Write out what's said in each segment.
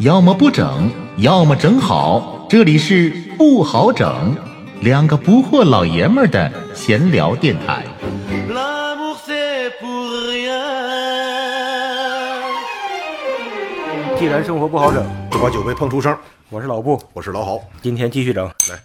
要么不整，要么整好。这里是不好整，两个不惑老爷们儿的闲聊电台。既然生活不好整，就把酒杯碰出声。我是老布，我是老郝，今天继续整。来，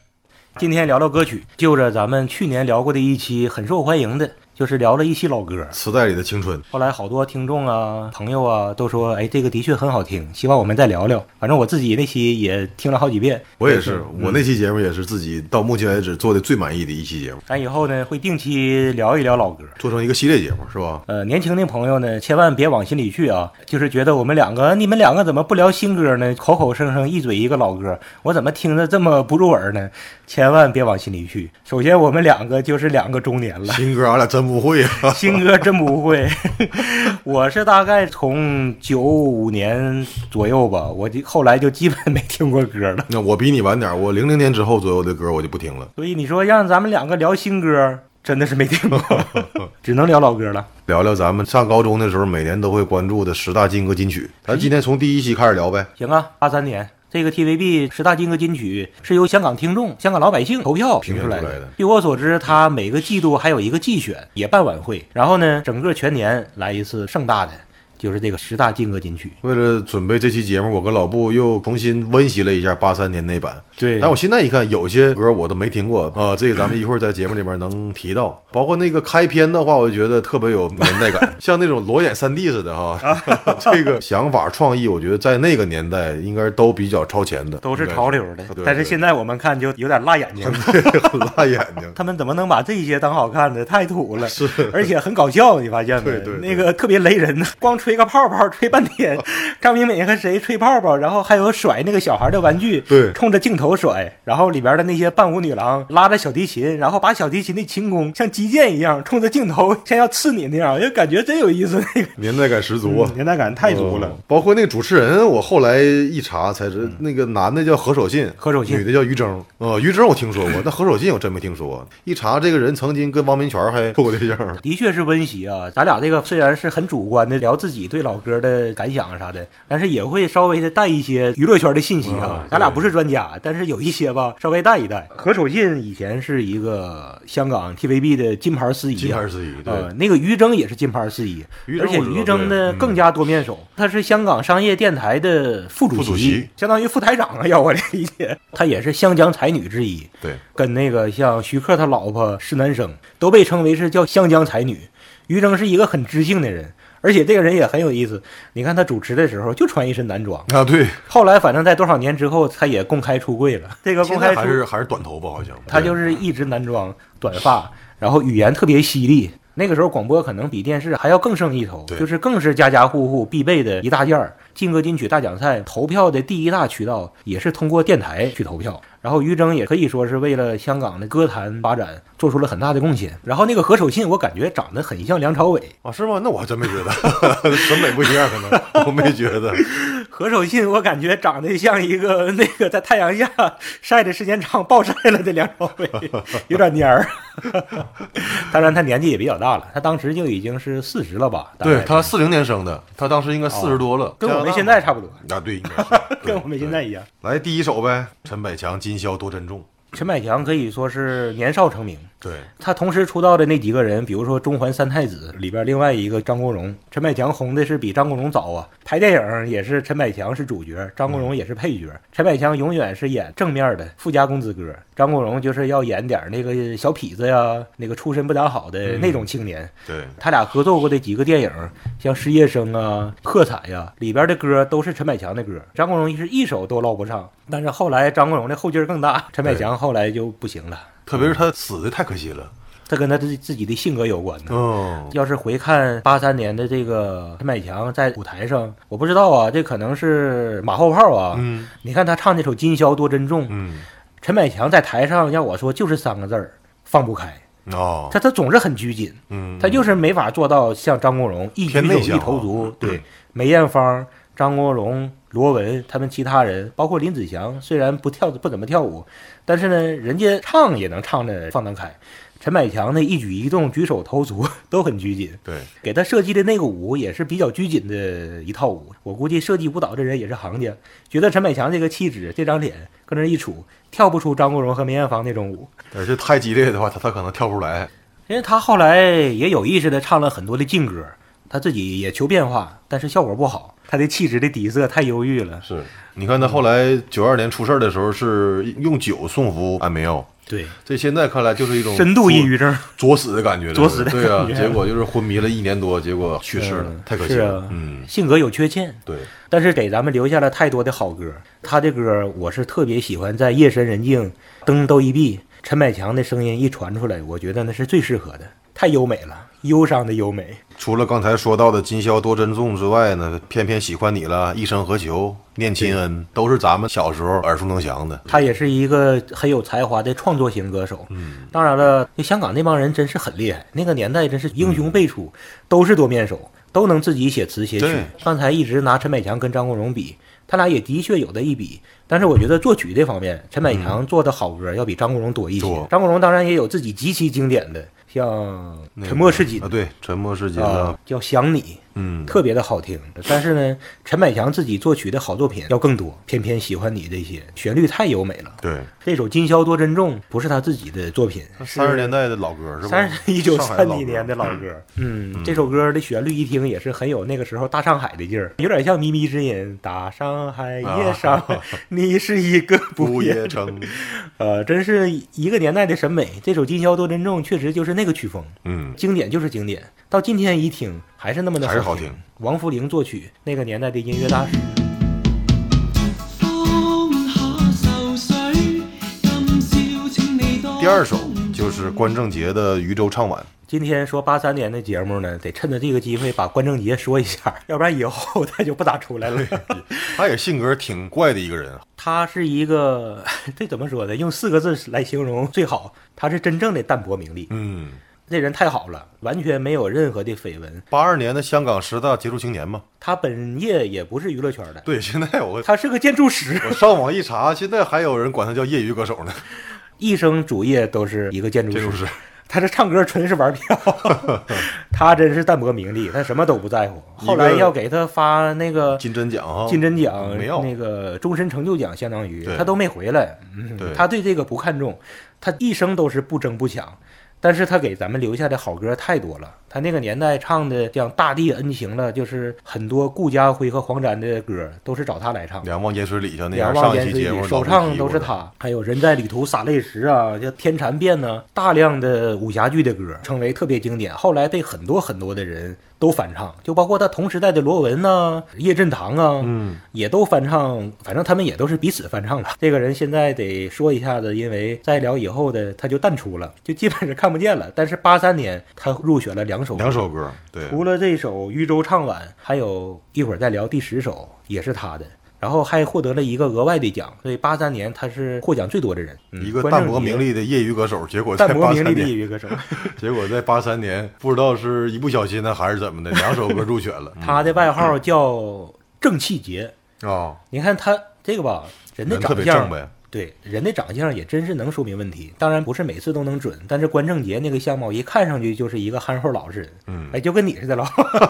今天聊聊歌曲，就着咱们去年聊过的一期很受欢迎的，就是聊了一期老歌。磁带里的青春。后来好多听众啊、朋友啊都说，哎，这个的确很好听，希望我们再聊聊。反正我自己那期也听了好几遍。我也是，嗯我那期节目也是自己到目前为止做的最满意的一期节目，咱以后呢会定期聊一聊老歌。做成一个系列节目是吧？呃，年轻的朋友呢，千万别往心里去啊！就是觉得我们两个，你们两个怎么不聊新歌呢？口口声声一嘴一个老歌，我怎么听着这么不入耳呢？千万别往心里去。首先，我们两个就是两个中年了，新歌俺俩真不会啊。新歌真不会。我是大概从九五年左右吧，我就后来就基本没听过歌了。那我比你晚点，我零零年之后左右的歌我就不听了。所以你说让咱们两个聊新歌，真的是没听过，只能聊老歌了。聊聊咱们上高中的时候每年都会关注的十大金歌金曲，咱今天从第一期开始聊呗。行啊，八三年这个 TVB 十大金歌金曲是由香港听众、香港老百姓投票评出来的。据我所知，它每个季度还有一个季选，也办晚会。然后呢，整个全年来一次盛大的，就是这个十大劲歌金曲。为了准备这期节目，我跟老布又重新温习了一下八三年那版。对但我现在一看，有些歌我都没听过啊、这个咱们一会儿在节目里面能提到。包括那个开篇的话，我就觉得特别有年代感，像那种裸眼三 D 似的哈。这个想法创意，我觉得在那个年代应该都比较超前的，都是潮流的对，但是现在我们看就有点辣眼睛。对很辣眼睛。他们怎么能把这些当好看的？太土了，是，而且很搞笑，你发现没？对对对那个特别雷人，光吹个泡泡，吹半天。张明美和谁吹泡泡，然后还有甩那个小孩的玩具，对冲着镜头甩，然后里边的那些伴舞女郎拉着小提琴，然后把小提琴的琴弓像击剑一样冲着镜头，像要刺你那样，就感觉真有意思。那个年代感十足啊！年代感太足了。嗯包括那个主持人，我后来一查才知，那个男的叫何守信，何守信女的叫于峥。哦，于峥我听说过，但何守信我真没听说过。一查，这个人曾经跟汪明荃还处过对象。的确是温习啊，咱俩这个虽然是很主观的聊自己对老歌的感想啊啥的，但是也会稍微的带一些娱乐圈的信息啊嗯。咱俩不是专家，但是有一些吧，稍微带一带。何守信以前是一个香港 TVB 的金牌司仪、啊，金牌司仪对呃，那个于峥也是金牌司仪，而且于峥我知道于峥呢更加多面手，他是香港商业电台的副主席相当于副台长啊，要我理解，他也是香江才女之一。对，跟那个像徐克他老婆施南生都被称为是叫香江才女。于峥是一个很知性的人，而且这个人也很有意思。你看他主持的时候就穿一身男装，啊对，后来反正在多少年之后，他也公开出柜了。这个公开出在还是还是短头发，好像他就是一直男装短发，然后语言特别犀利。那个时候广播可能比电视还要更胜一筹，就是更是家家户户必备的一大件儿。劲歌金曲大奖赛投票的第一大渠道也是通过电台去投票。然后于峥也可以说是为了香港的歌坛发展做出了很大的贡献。然后那个何守信，我感觉长得很像梁朝伟。啊是吗？那我还真没觉得，审美不一样，可能我没觉得。何守信，我感觉长得像一个 那个在太阳下晒的时间长暴晒了的梁朝伟，有点蔫儿。当然，他年纪也比较大了，他当时就已经是四十了吧？对他四零年生的，他当时应该四十多了，跟我们现在差不多，啊对，应该是跟我们现在一样。来第一首呗，陈百强《今宵多珍重》。陈百强可以说是年少成名，对，他同时出道的那几个人，比如说《中环三太子》里边另外一个张国荣，陈百强红的是比张国荣早啊。拍电影也是陈百强是主角，张国荣也是配角。陈百强永远是演正面的富家公子哥，张国荣就是要演点那个小痞子呀，那个出身不咋好的那种青年。对，他俩合作过的几个电影，像《失业生》啊、《喝彩》呀，里边的歌都是陈百强的歌，张国荣是一首都捞不上。但是后来张国荣的后劲儿更大，陈百强后来就不行了。特别是他死的太可惜了。这跟他自自己的性格有关呢。哦，要是回看八三年的这个陈百强在舞台上，我不知道啊，这可能是马后炮啊。嗯你看他唱那首《今宵多珍重》，嗯，陈百强在台上要我说就是三个字儿，放不开。哦，他他总是很拘谨，嗯，他就是没法做到像张国荣一举手一投足。对，梅艳芳、张国荣、罗文他们其他人，包括林子祥，虽然不跳不怎么跳舞，但是呢，人家唱也能唱的放得开。陈百强的一举一动、举手投足都很拘谨。对，给他设计的那个舞也是比较拘谨的一套舞。我估计设计舞蹈这人也是行家，觉得陈百强这个气质、这张脸搁那一杵，跳不出张国荣和梅艳芳那种舞。而且太激烈的话，他他可能跳不出来。因为他后来也有意识的唱了很多的劲歌，他自己也求变化，但是效果不好。他的气质的底色太忧郁了。是，你看他后来九二年出事儿的时候是用酒送服安眠药，对，这现在看来就是一种深度抑郁症。作死的感觉了，作死的对啊结果就是昏迷了一年多，结果去世了，太可惜了。嗯，性格有缺陷，对，但是给咱们留下了太多的好歌。他的歌我是特别喜欢，在夜深人静，灯都一闭，陈百强的声音一传出来，我觉得那是最适合的，太优美了，忧伤的优美。除了刚才说到的今宵多珍重之外呢，偏偏喜欢你了，一生何求，念亲恩，都是咱们小时候耳熟能详的。他也是一个很有才华的创作型歌手。嗯，当然了，就香港那帮人真是很厉害，那个年代真是英雄辈出，都是多面手，都能自己写词写曲。刚才一直拿陈百强跟张国荣比，他俩也的确有的一比。但是我觉得作曲这方面，陈百强做的好歌要比张国荣多一些。多张国荣当然也有自己极其经典的，像《沉默是金啊，》对，沉默是金啊啊，，叫《想你》。嗯，特别的好听，但是呢，陈百强自己作曲的好作品要更多，偏偏喜欢你这些旋律太优美了。对，这首《今宵多珍重》不是他自己的作品，三十年代的老歌是吧？三十一九三几年的老歌。嗯，这首歌的旋律一听也是很有那个时候大上海的劲儿，有点像靡靡之音。大上海夜上，你是一个不夜城，呃，真是一个年代的审美。这首《今宵多珍重》确实就是那个曲风，嗯，经典就是经典，到今天一听还是那么的还是好听。王福龄作曲，那个年代的音乐大师。第二首就是关正杰的《渔舟唱晚》。今天说八三年的节目呢，得趁着这个机会把关正杰说一下，要不然以后他就不咋出来了。他也性格挺怪的一个人，啊他是一个，这怎么说呢？用四个字来形容最好，他是真正的淡泊名利。嗯，这人太好了，完全没有任何的绯闻。八二年的香港十大杰出青年嘛。他本业也不是娱乐圈的，对，现在我他是个建筑师，我上网一查，现在还有人管他叫业余歌手呢。一生主业都是一个建筑师。他这唱歌纯是玩票，他真是淡泊名利，他什么都不在乎。后来要给他发那个金针奖啊，金针奖没有那个终身成就奖，相当于他都没回来。嗯他对这个不看重，他一生都是不争不抢。但是他给咱们留下的好歌太多了。他那个年代唱的像《大地恩情》了，就是很多顾家辉和黄沾的歌都是找他来唱的。两望烟水里像那两样，望烟水里上一期节目，首唱都是。他，还有人在旅途洒泪时啊，叫天蚕变呢，大量的武侠剧的歌成为特别经典，后来被很多很多的人都翻唱，就包括他同时代的罗文呐、叶振棠啊，嗯，也都翻唱，反正他们也都是彼此翻唱的。这个人现在得说一下子，因为再聊以后的他就淡出了，就基本是看不见了。但是八三年他入选了两两首歌，对，除了这首《渔舟唱晚》，还有一会儿再聊第十首，也是他的。然后还获得了一个额外的奖，所以八三年他是获奖最多的人，嗯一个淡泊名利的业余歌手，结果在淡泊名利的业余歌手。结果在八三年，不知道是一不小心呢，还是怎么的，两首歌入选了。他的外号叫正气节。啊，你看他这个吧，人的长相别正呗。对人的长相也真是能说明问题。当然不是每次都能准，但是关正杰那个相貌一看上去就是一个憨厚老实人，嗯哎，就跟你似的了，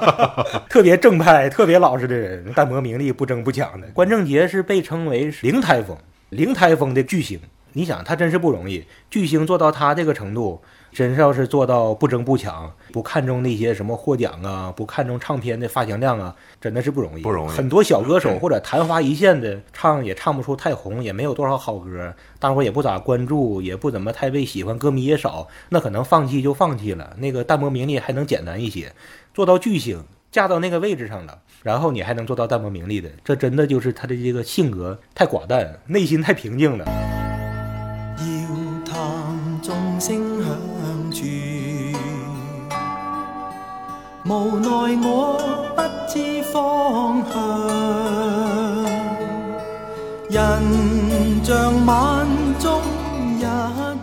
特别正派、特别老实的人，淡泊名利、不争不抢的。关正杰是被称为是零台风、零台风的巨星。你想他真是不容易，巨星做到他这个程度，真是要是做到不争不抢，不看重那些什么获奖啊，不看重唱片的发行量啊，真的是不容易。不容易很多小歌手或者昙花一现的，唱也唱不出太红，也没有多少好歌，大伙儿也不咋关注，也不怎么太被喜欢，歌迷也少，那可能放弃就放弃了。那个淡泊名利还能简单一些，做到巨星，嫁到那个位置上了，然后你还能做到淡泊名利的，这真的就是他的这个性格太寡淡，内心太平静了。無奈我不知方向，人像晚中一般。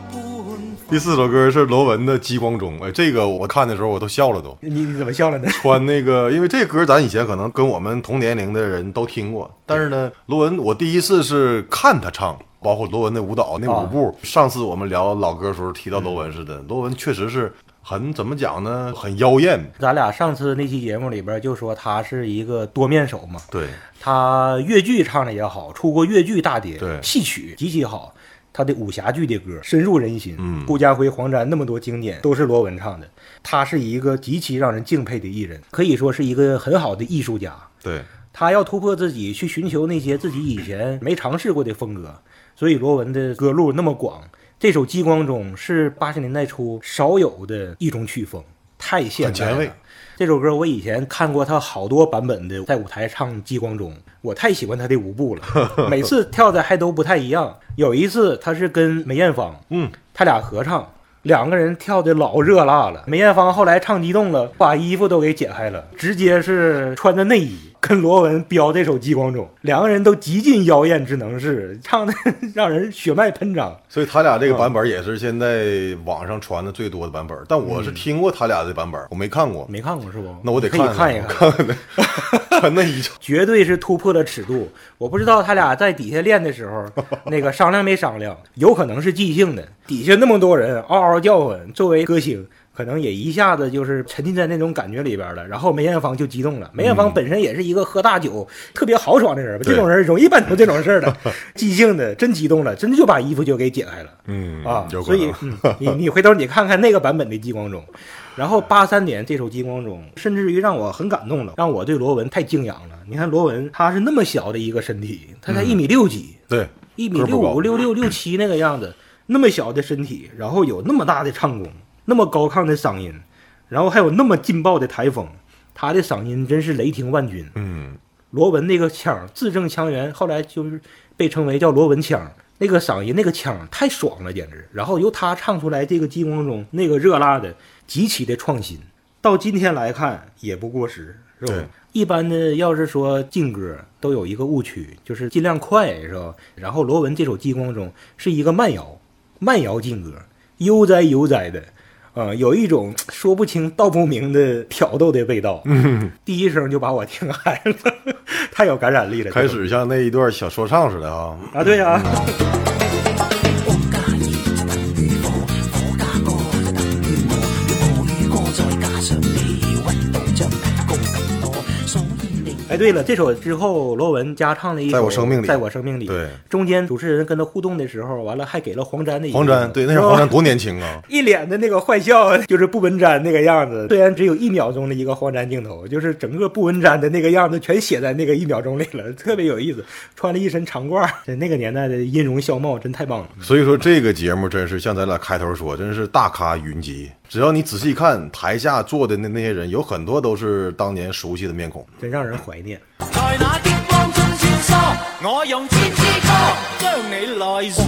第四首歌是罗文的《激光中》，哎，这个我看的时候我都笑了都。你你怎么笑了呢？穿那个，因为这歌咱以前可能跟我们同年龄的人都听过，但是呢，罗文我第一次是看他唱，包括罗文的舞蹈那舞步。上次我们聊老歌的时候提到罗文似的，罗文确实是很怎么讲呢？很妖艳。咱俩上次那期节目里边就说他是一个多面手嘛，对，他越剧唱的也好，出过越剧大碟，对戏曲极其好。他的武侠剧的歌深入人心，嗯顾家辉、黄沾那么多经典都是罗文唱的。他是一个极其让人敬佩的艺人，可以说是一个很好的艺术家。对，他要突破自己，去寻求那些自己以前没尝试过的风格，所以罗文的歌路那么广。这首《激光中》是八十年代初少有的一种曲风，太现代了很前卫。这首歌我以前看过他好多版本的，在舞台唱《激光中》，我太喜欢他的舞步了，每次跳的还都不太一样。有一次他是跟梅艳芳，嗯，他俩合唱，两个人跳的老热辣了。梅艳芳后来唱激动了，把衣服都给解开了，直接是穿着内衣跟罗文飙这首《激光中》，两个人都极尽妖艳之能事，唱的 让人血脉喷张。所以他俩这个版本也是现在网上传的最多的版本。但我是听过他俩的版本，我没看过。没看过是不？那我得可以看看一看。穿那一场，绝对是突破了尺度。我不知道他俩在底下练的时候，那个商量没商量，有可能是即兴的。底下那么多人嗷嗷叫唤，作为歌星，可能也一下子就是沉浸在那种感觉里边了。然后梅艳芳就激动了。梅艳芳本身也是一个喝大酒、特别豪爽的人吧，这种人容易办出这种事儿的。即兴的真激动了，真的就把衣服就给解开了。嗯啊，所以。嗯，你你回头你看看那个版本的《激光中》，然后八三年这首《激光中》，甚至于让我很感动了，让我对罗文太敬仰了。你看罗文，他是那么小的一个身体，他才一米六几，对，一米六五、六六六七那个样子，那么小的身体，然后有那么大的唱功，那么高亢的嗓音，然后还有那么劲爆的台风，他的嗓音真是雷霆万钧。嗯，罗文那个腔字正腔圆，后来就是被称为叫罗文腔。那个嗓音，那个腔太爽了，简直。然后由他唱出来这个激光中那个热辣的，极其的创新。到今天来看也不过时，是吧？一般的要是说劲歌都有一个误区，就是尽量快，是吧？然后罗文这首《激光中》是一个慢摇，慢摇劲歌，悠哉悠哉的，呃，有一种说不清道不明的挑逗的味道。嗯，第一声就把我听嗨了，太有感染力了。开始像那一段小说唱似的啊。啊，对呀、哎，对了，这首之后，罗文加唱了一首《在我生命里在我生命里。对，中间主持人跟他互动的时候，完了还给了黄沾的一个黄沾，对，那时候黄沾多年轻啊！一脸的那个坏笑，就是不文沾那个样子。虽然只有一秒钟的一个黄沾镜头，就是整个不文沾的那个样子全写在那个一秒钟里了，特别有意思。穿了一身长褂，在那个年代的音容笑貌真太棒了。所以说这个节目真是像咱俩开头说，真是大咖云集。只要你仔细看台下坐的那那些人，有很多都是当年熟悉的面孔。真让人怀念。在那激光中穿梭，我用千支歌将你来送。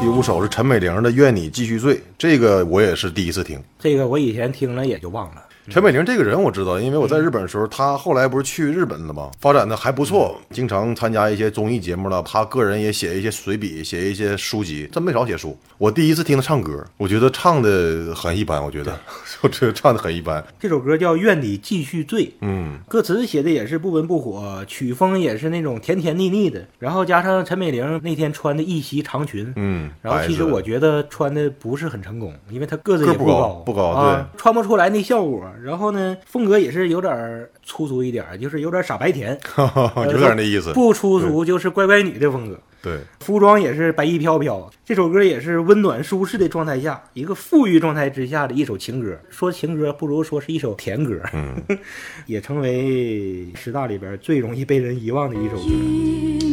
第五首是陈美玲的《愿你继续醉》，这个我也是第一次听。这个我以前听了也就忘了。陈美玲这个人我知道，因为我在日本的时候，她后来不是去日本了吗？发展的还不错，经常参加一些综艺节目了。她个人也写一些随笔，写一些书籍，真没少写书。我第一次听她唱歌，我觉得唱的很一般，我觉得，我觉得唱的很一般。这首歌叫《愿你继续醉》，嗯，歌词写的也是不温不火，曲风也是那种甜甜腻腻的，然后加上陈美玲那天穿的一袭长裙，嗯然后其实我觉得穿的不是很成功，因为她个子也不高高，不高啊，穿不出来那效果。然后呢，风格也是有点儿粗俗一点儿，就是有点傻白甜，有点那意思。不粗俗就是乖乖女的风格。对，服装也是白衣飘飘，这首歌也是温暖舒适的状态下，一个富裕状态之下的一首情歌。说情歌不如说是一首甜歌，嗯，也成为十大里边最容易被人遗忘的一首歌。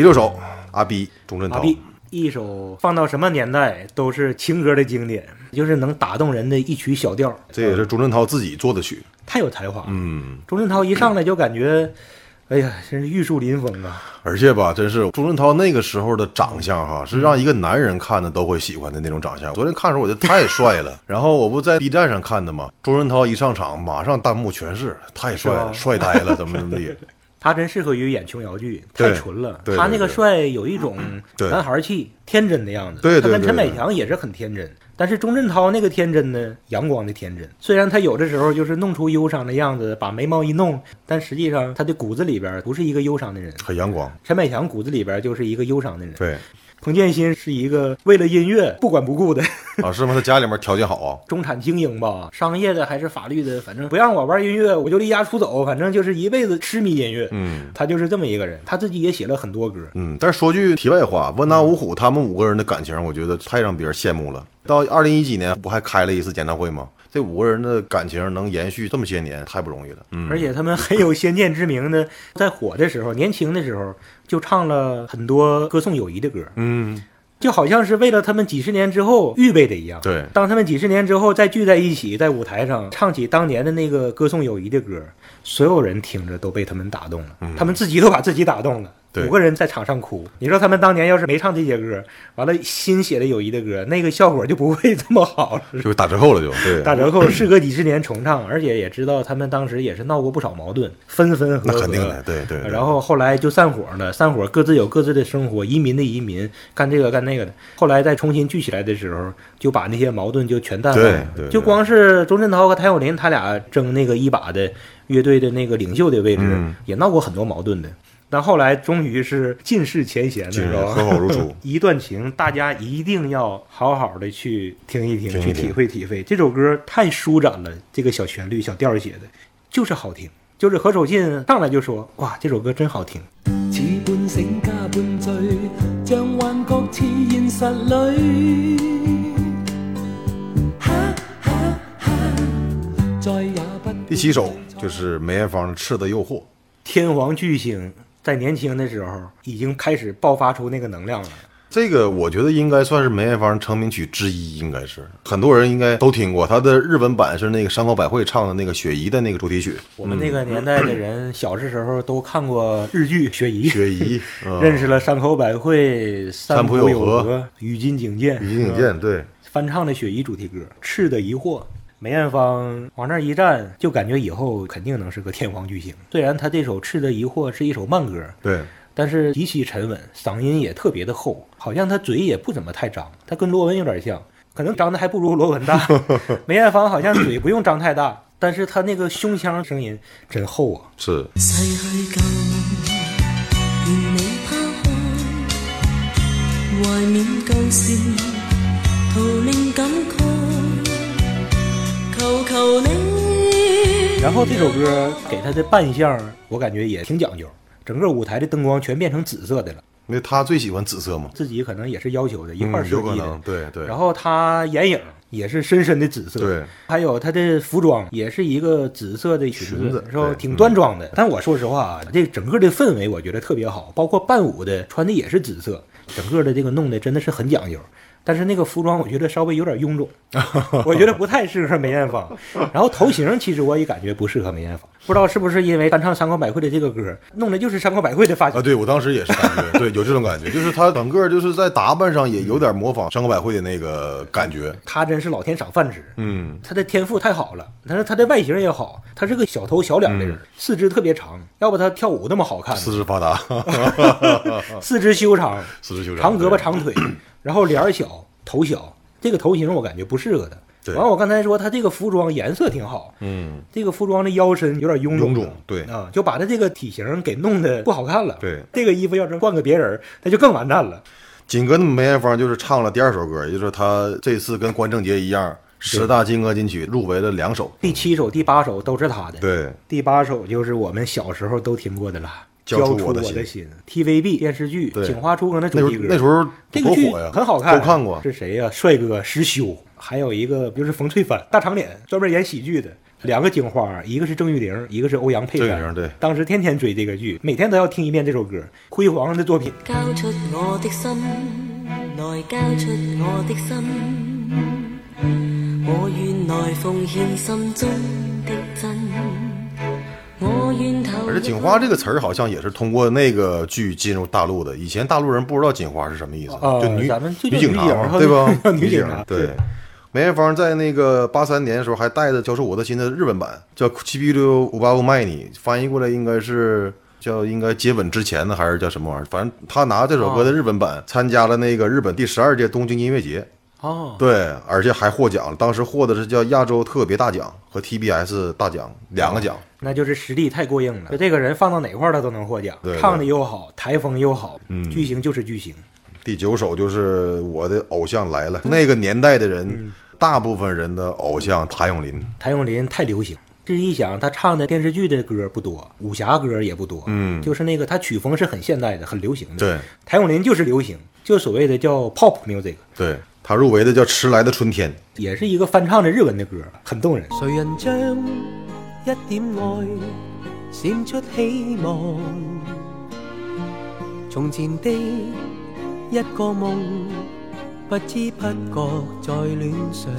第六首阿 B 钟镇涛，一首放到什么年代都是情歌的经典，就是能打动人的一曲小调，这也是钟镇涛自己做的曲。太有才华。嗯，钟镇涛一上来就感觉，哎呀，真是玉树临风啊！而且吧，真是钟镇涛那个时候的长相哈，是让一个男人看的都会喜欢的那种长相。昨天看的时候我觉得太帅了，然后我不在 B 站上看的嘛，钟镇涛一上场，马上弹幕全是太帅了，帅呆了，怎么怎么地。他真适合于演琼瑶剧，太纯了。他那个帅有一种男孩气、天真的样子。对对他跟陈百强也是很天真。但是钟镇涛那个天真呢，阳光的天真。虽然他有的时候就是弄出忧伤的样子，把眉毛一弄，但实际上他的骨子里边不是一个忧伤的人。很阳光。陈百强骨子里边就是一个忧伤的人。对彭建新是一个为了音乐不管不顾的啊，是吗？他家里面条件好啊。中产精英吧，商业的还是法律的，反正不让我玩音乐，我就离家出走，反正就是一辈子痴迷音乐。嗯他就是这么一个人，他自己也写了很多歌。嗯，但是说句题外话，温拿五虎他们五个人的感情，我觉得太让别人羡慕了。到二零一几年不还开了一次演唱会吗？这五个人的感情能延续这么些年，太不容易了。嗯，而且他们很有先见之明的，在火的时候，年轻的时候就唱了很多歌颂友谊的歌，嗯，就好像是为了他们几十年之后预备的一样。对。当他们几十年之后再聚在一起，在舞台上唱起当年的那个歌颂友谊的歌，所有人听着都被他们打动了，他们自己都把自己打动了。五个人在场上哭，你说他们当年要是没唱这些歌，完了新写的友谊的歌，那个效果就不会这么好了。就打折扣了就，对，打折扣，事隔几十年重唱，而且也知道他们当时也是闹过不少矛盾，分分合合。那肯定的，对对。对然后后来就散伙了，散伙各自有各自的生活，移民的移民，干这个干那个的。后来再重新聚起来的时候，就把那些矛盾就全淡忘了。对对对就光是钟镇涛和谭咏麟他俩争那个一把的乐队的那个领袖的位置，嗯也闹过很多矛盾的。但后来终于是尽释前嫌了，尽是是吧？和好如初。一段情，大家一定要好好的去听一听，听一听去体会体会。这首歌太舒展了，这个小旋律、小调儿写的，就是好听。就是何守信上来就说：“哇，这首歌真好听。似半醒加半醉，像幻覺似現實裏。哈哈哈，再也不第七首就是梅艳芳的《赤的诱惑》。”天皇巨星在年轻的时候已经开始爆发出那个能量了。这个我觉得应该算是梅艳芳成名曲之一，应该是很多人应该都听过。她的日文版是那个山口百惠唱的那个雪姨的那个主题曲，我们那个年代的人，小的时候都看过日剧《雪姨》，雪姨，嗯 认识了山口百惠、三浦浦友和宇津井健、于景健，对，翻唱的《雪姨》主题歌《赤的疑惑》。梅艳芳往那儿一站，就感觉以后肯定能是个天王巨星。虽然她这首《赤的疑惑》是一首慢歌，对，但是极其沉稳，嗓音也特别的厚，好像她嘴也不怎么太张。她跟罗文有点像，可能张的还不如罗文大。梅艳芳好像嘴不用张太大，但是她那个胸腔声音真厚啊。是逝去然后这首歌给他的扮相，我感觉也挺讲究，整个舞台的灯光全变成紫色的了。因为他最喜欢紫色嘛，自己可能也是要求的，一块儿嗯，设计的。有可能，对对。然后他眼影也是深深的紫色，对，还有他的服装也是一个紫色的裙裙子是吧？挺端庄的。但我说实话啊，这整个的氛围我觉得特别好，包括伴舞的穿的也是紫色，整个的这个弄的真的是很讲究。但是那个服装我觉得稍微有点臃肿，我觉得不太适合梅艳芳。然后头型其实我也感觉不适合梅艳芳，不知道是不是因为翻唱山口百惠的这个歌，弄的就是山口百惠的发型。啊，。对我当时也是感觉，对，有这种感觉，就是她整个就是在打扮上也有点模仿山口百惠的那个感觉，他真是老天赏饭吃，嗯，他的天赋太好了，但是他的外形也好，他是个小头小脸的人，四肢特别长，要不他跳舞那么好看？四肢发达，四肢修长，四肢修长长胳膊长腿，然后脸儿小，头小，这个头型我感觉不适合他。对。完，我刚才说他这个服装颜色挺好，嗯，这个服装的腰身有点臃肿，臃肿对。啊，就把他这个体型给弄得不好看了。对。这个衣服要是换个别人，那就更完蛋了。紧跟梅艳芳就是唱了第二首歌，也就是他这次跟关正杰一样，十大金歌金曲入围了两首，第七首、第八首都是他的。对，第八首就是我们小时候都听过的了，交交出出我的心的心》TVB 电视剧《警花出更》的主题歌。那时候这个剧多火呀，很好看，都看过，是谁呀、帅哥石修，还有一个就是冯翠帆，大长脸，专门演喜剧的。两个警花，一个是郑裕玲，一个是欧阳佩珊。对。当时天天追这个剧，每天都要听一遍这首歌，辉煌的作品。交出我的心，來交出我的心，我願來奉獻心中的真，而且“警花”这个词儿好像也是通过那个剧进入大陆的。以前大陆人不知道“警花”是什么意思，啊就女就女警察对吧？女警察对对。梅艳芳在那个八三年的时候还带着《教授我的心》的日本版，叫《七 B 六五八五卖你》，翻译过来应该是叫应该接吻之前呢，还是叫什么玩意儿？反正他拿这首歌的日本版参加了那个日本第十二届东京音乐节，哦，对，而且还获奖了。当时获的是叫亚洲特别大奖和 TBS 大奖两个奖。那就是实力太过硬了。就这个人放到哪块儿他都能获奖对，对唱的又好，台风又好，嗯巨星就是巨星。第九首就是我的偶像来了。那个年代的人，大部分人的偶像谭咏麟。谭咏麟太流行。这一想，他唱的电视剧的歌不多，武侠歌也不多，嗯就是那个他曲风是很现代的，很流行的。对，谭咏麟就是流行，就所谓的叫 pop music，对他入围的叫《迟来的春天》。也是一个翻唱的日文的歌，很动人。谁人将一点爱闪出希望？從前的一個夢，不知不覺在戀上。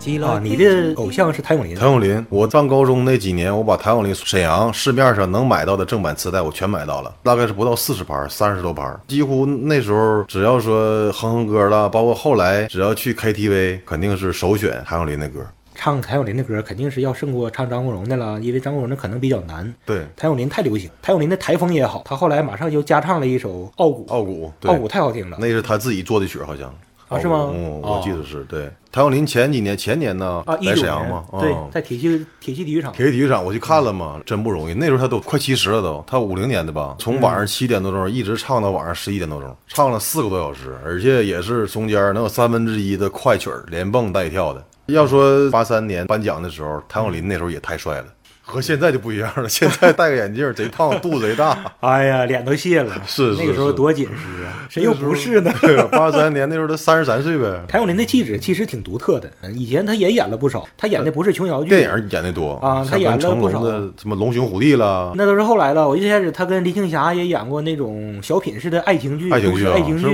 自來啊，你的偶像是谭咏麟，谭咏麟，我上高中那几年，我把谭咏麟沈阳市面上能买到的正版磁带我全买到了，大概是不到四十盘，三十多盘，几乎那时候只要说哼哼歌了，包括后来只要去 KTV，肯定是首选谭咏麟的歌。唱谭咏麟的歌肯定是要胜过唱张国荣的了，因为张国荣的可能比较难。对，谭咏麟太流行，谭咏麟的台风也好，他后来马上就加唱了一首《傲骨》，傲骨，对傲骨太好听了。那是他自己做的曲，好像啊是吗？嗯，哦。我记得是对。谭咏麟前几年前年呢啊，来沈阳嘛，对嗯，在铁西铁西体育场，铁西体育场我去看了嘛，真不容易。那时候他都快七十了都，他五零年的吧，从晚上七点多钟一直唱到晚上十一点多钟，唱了四个多小时，而且也是中间能有三分之一的快曲儿，连蹦带跳的。要说八三年颁奖的时候，谭咏麟那时候也太帅了，和现在就不一样了。现在戴个眼镜，贼胖，肚子贼大。哎呀，脸都卸了。是是那个时候多紧实啊，谁又不是呢？八三年那时候他三十三岁呗。谭咏麟的气质其实挺独特的，以前他也演了不少，他演的不是琼瑶剧，电影演的多啊他演了不少龙的什么《龙兄虎弟》了，那都是后来了。我一开始他跟林青霞也演过那种小品式的爱情剧，爱情剧啊爱情剧？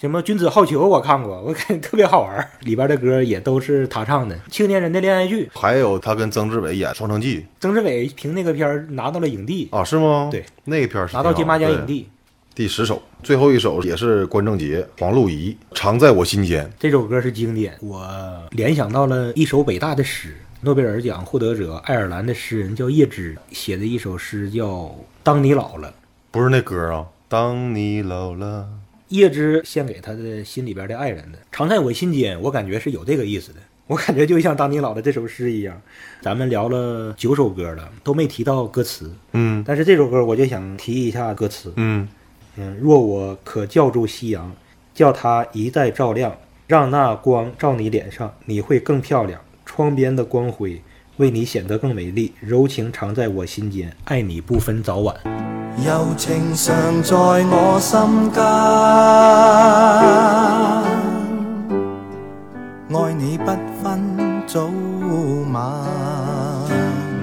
什么《君子好逑》我看过，我感觉特别好玩儿，里边的歌也都是他唱的，青年人的恋爱剧。还有他跟曾志伟演《双城记曾志伟凭那个片儿拿到了影帝》，啊，是吗？对，那个片儿是拿到金马奖影帝。第十首，最后一首也是关正杰、黄露仪，《常在我心间》。这首歌是经典，我联想到了一首伟大的诗，诺贝尔奖获得者爱尔兰的诗人叫叶芝写的一首诗，叫《当你老了》。不是那歌啊，当你老了，叶芝献给他的心里边的爱人的，常在我心间，我感觉是有这个意思的。我感觉就像《当你老了》这首诗一样，咱们聊了九首歌了，都没提到歌词，嗯但是这首歌我就想提一下歌词。嗯，嗯，若我可叫住夕阳，叫它一再照亮，让那光照你脸上，你会更漂亮。窗边的光辉为你显得更美丽，柔情常在我心间，爱你不分早晚。柔情常在我心間，愛你不分早晚。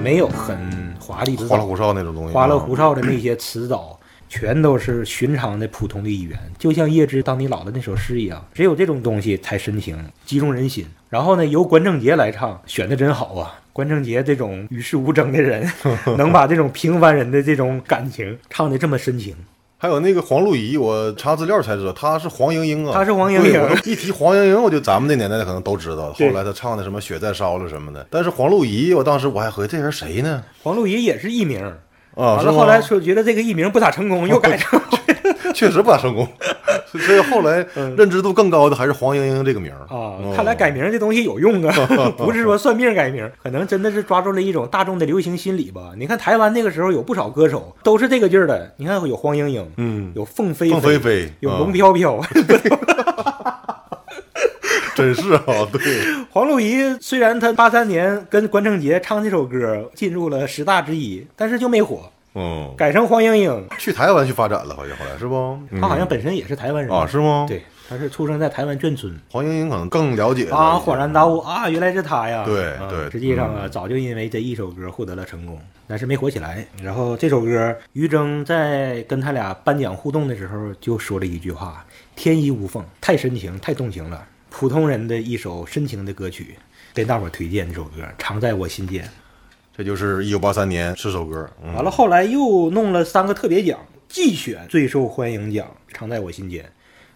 没有很华丽的花里胡哨那种东西，花里胡哨的那些词藻，全都是寻常的普通的语言，就像叶芝《当你老了》那首诗一样，只有这种东西才深情，击中人心。然后呢，由关正杰来唱，选的真好啊！关正杰这种与世无争的人，能把这种平凡人的这种感情唱的这么深情。还有那个黄露仪，我查资料才知道她是黄莺莺啊，她是黄莺莺一提黄莺莺，我就咱们那年代的可能都知道。后来她唱的什么《雪在烧了》什么的，但是黄露仪，我当时我还合计这人谁呢？黄露仪也是艺名，啊，完了后来说觉得这个艺名不咋成功，又改成 确实不咋成功，所以后来认知度更高的还是黄莺莺这个名儿。啊嗯，看来改名这东西有用啊，不是说算命改名，可能真的是抓住了一种大众的流行心理吧。你看台湾那个时候有不少歌手都是这个劲儿的，你看有黄莺莺，嗯。有凤飞凤飞飞有啊龙飘飘。真是啊，对，黄露仪虽然她八三年跟关正杰唱这首歌进入了十大之一，但是就没火，嗯，改成黄莺莺。去台湾去发展了，好像后来是不？他好像本身也是台湾人啊，是吗？，对，他是出生在台湾眷村。黄莺莺可能更了解啊，恍然大悟啊，原来是他呀！对啊对实际上啊，早就因为这一首歌获得了成功，但是没火起来。然后这首歌，于正在跟他俩颁奖互动的时候就说了一句话：“天衣无缝，太深情，太动情了。”普通人的一首深情的歌曲，给大伙推荐这首歌，常在我心间。这就是一九八三年十首歌，嗯完了，后来又弄了三个特别奖，季选最受欢迎奖，常在我心间。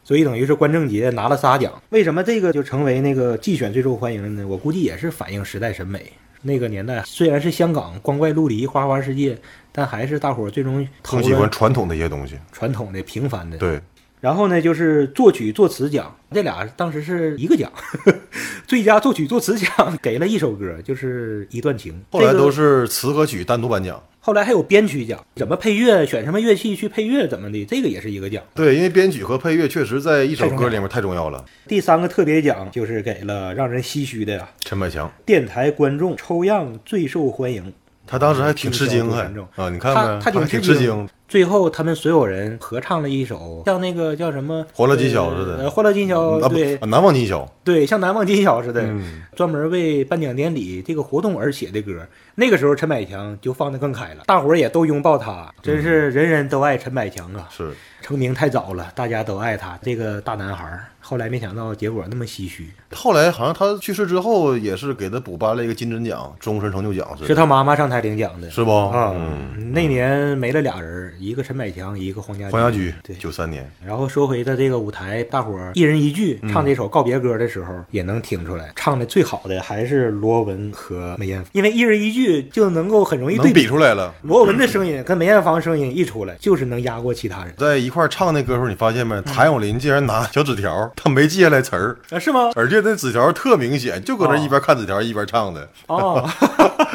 所以等于是关正杰拿了仨奖。为什么这个就成为那个季选最受欢迎的呢？我估计也是反映时代审美。那个年代虽然是香港光怪陆离、花花世界，但还是大伙儿最终投更喜欢传统的一些东西。传统的、平凡的。对，然后呢，就是作曲作词奖，这俩当时是一个奖，最佳作曲作词奖给了一首歌，就是《一段情》。后来都是词和曲单独颁奖。后来还有编曲奖，怎么配乐，选什么乐器去配乐，怎么的，这个也是一个奖。对，因为编曲和配乐确实在一首歌里面太重要了。第三个特别奖就是给了让人唏嘘的呀，陈百强，电台观众抽样最受欢迎。他当时还挺吃惊，还啊，你看看，他他挺挺吃惊吃惊。最后他们所有人合唱了一首像那个叫什么《欢乐今宵似的呃，欢乐今宵啊，对啊难忘今宵。对，像难忘今宵似的，嗯专门为颁奖典礼这个活动而写的歌。那个时候陈百强就放得更开了，大伙儿也都拥抱他，真是人人都爱陈百强啊！是，成名太早了，大家都爱他这个大男孩儿。后来没想到结果那么唏嘘，后来好像他去世之后，也是给他补颁了一个金针奖、终身成就奖，是是他妈妈上台领奖的，是不？啊，嗯，那年没了俩人，一个陈百强，一个黄家黄家驹，对，九三年，然后说回他这个舞台，大伙儿一人一句唱这首告别歌的时候，也能听出来，唱的最好的还是罗文和梅艳芳，因为一人一句就能够很容易对能比出来了。罗文的声音跟梅艳芳声音一出来，就是能压过其他人。在一块唱那歌时候，你发现没？谭咏麟竟然拿小纸条，他没记下来词儿，啊？是吗？而且那纸条特明显，就搁那一边看纸条一边唱的。哦，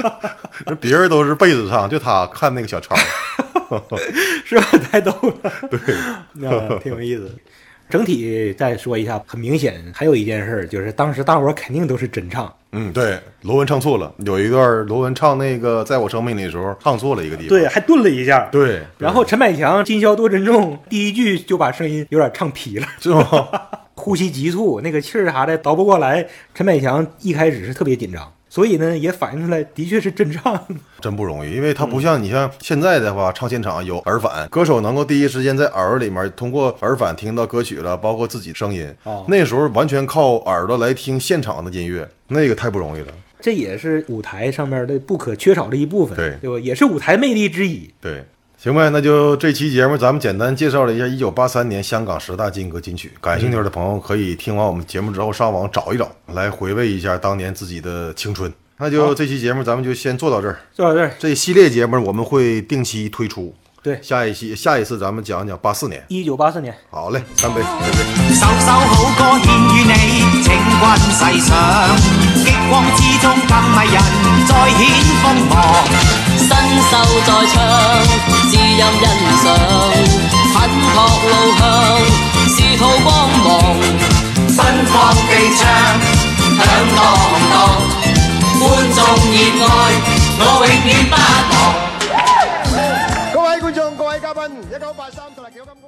别人都是背着唱，就他看那个小抄。是吧？太逗了，对，啊，挺有意思。整体再说一下，很明显，还有一件事，就是当时大伙肯定都是真唱，嗯，对，罗文唱错了，有一段罗文唱那个在我生命里的时候唱错了一个地方。对，还顿了一下，对，然后陈百强“今宵多珍重”第一句就把声音有点唱劈了，是吗？呼吸急促，那个气儿啥的倒不过来。陈百强一开始是特别紧张，所以呢也反映出来的确是真唱。真不容易，因为他不像你像现在的话，唱现场有耳返，歌手能够第一时间在耳里面通过耳返听到歌曲了，包括自己声音。哦那时候完全靠耳朵来听现场的音乐，那个太不容易了。这也是舞台上面的不可缺少的一部分，对对吧？也是舞台魅力之一。对，行呗，那就这期节目咱们简单介绍了一下1983年香港十大金歌金曲，感兴趣的朋友可以听完我们节目之后上网找一找，来回味一下当年自己的青春。那就这期节目咱们就先做到这儿，做到这儿，这一系列节目我们会定期推出。对，下一期下一次咱们讲讲84年。一九八四年。好嘞，干杯！干杯首首好歌獻與你，請君細想。激光之中更迷人，再顯鋒芒。新秀在唱，知音欣賞，粉托路向，仕途光芒，芬芳地唱，響當當。觀眾熱愛，我永遠不忘。各位觀眾、各位嘉賓，一九八三同埋《九金曲》。